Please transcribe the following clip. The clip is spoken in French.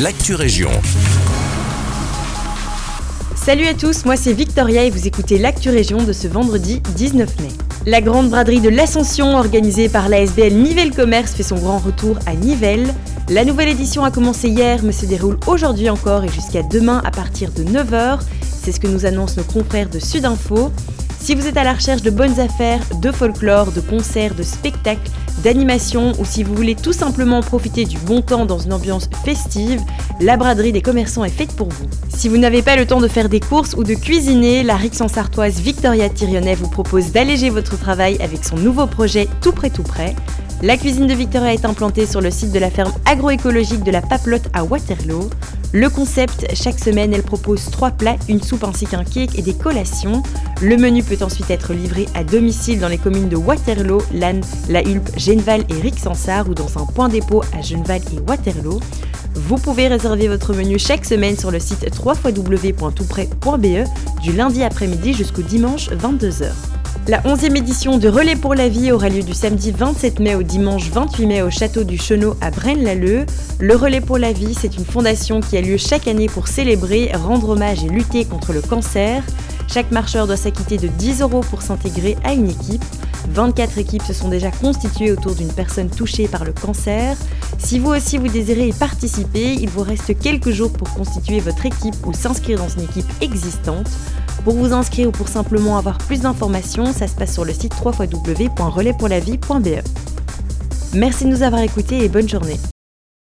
l'actu région. Salut à tous, moi c'est Victoria et vous écoutez l'actu région de ce vendredi 19 mai. La grande braderie de l'Ascension organisée par l'ASBL Nivelles Commerce fait son grand retour à Nivelles. La nouvelle édition a commencé hier mais se déroule aujourd'hui encore et jusqu'à demain à partir de 9h. C'est ce que nous annoncent nos confrères de Sudinfo. Si vous êtes à la recherche de bonnes affaires, de folklore, de concerts, de spectacles, d'animations ou si vous voulez tout simplement profiter du bon temps dans une ambiance festive, la braderie des commerçants est faite pour vous. Si vous n'avez pas le temps de faire des courses ou de cuisiner, la Rixen sartoise Victoria Thirionnet vous propose d'alléger votre travail avec son nouveau projet Tout près tout près. La cuisine de Victoria est implantée sur le site de la ferme agroécologique de la Paplotte à Waterloo. Le concept, chaque semaine, elle propose trois plats, une soupe ainsi qu'un cake et des collations. Le menu peut ensuite être livré à domicile dans les communes de Waterloo, Lannes, La Hulpe, Genval et Rixensart ou dans un point dépôt à Genval et Waterloo. Vous pouvez réserver votre menu chaque semaine sur le site www.toutprès.be du lundi après-midi jusqu'au dimanche 22h. La 11e édition de Relais pour la vie aura lieu du samedi 27 mai au dimanche 28 mai au château du Chenot à Braine-l'Alleud. Le Relais pour la vie, c'est une fondation qui a lieu chaque année pour célébrer, rendre hommage et lutter contre le cancer. Chaque marcheur doit s'acquitter de 10 euros pour s'intégrer à une équipe. 24 équipes se sont déjà constituées autour d'une personne touchée par le cancer. Si vous aussi vous désirez y participer, il vous reste quelques jours pour constituer votre équipe ou s'inscrire dans une équipe existante. Pour vous inscrire ou pour simplement avoir plus d'informations, ça se passe sur le site www.relaispourlavie.be. Merci de nous avoir écoutés et bonne journée.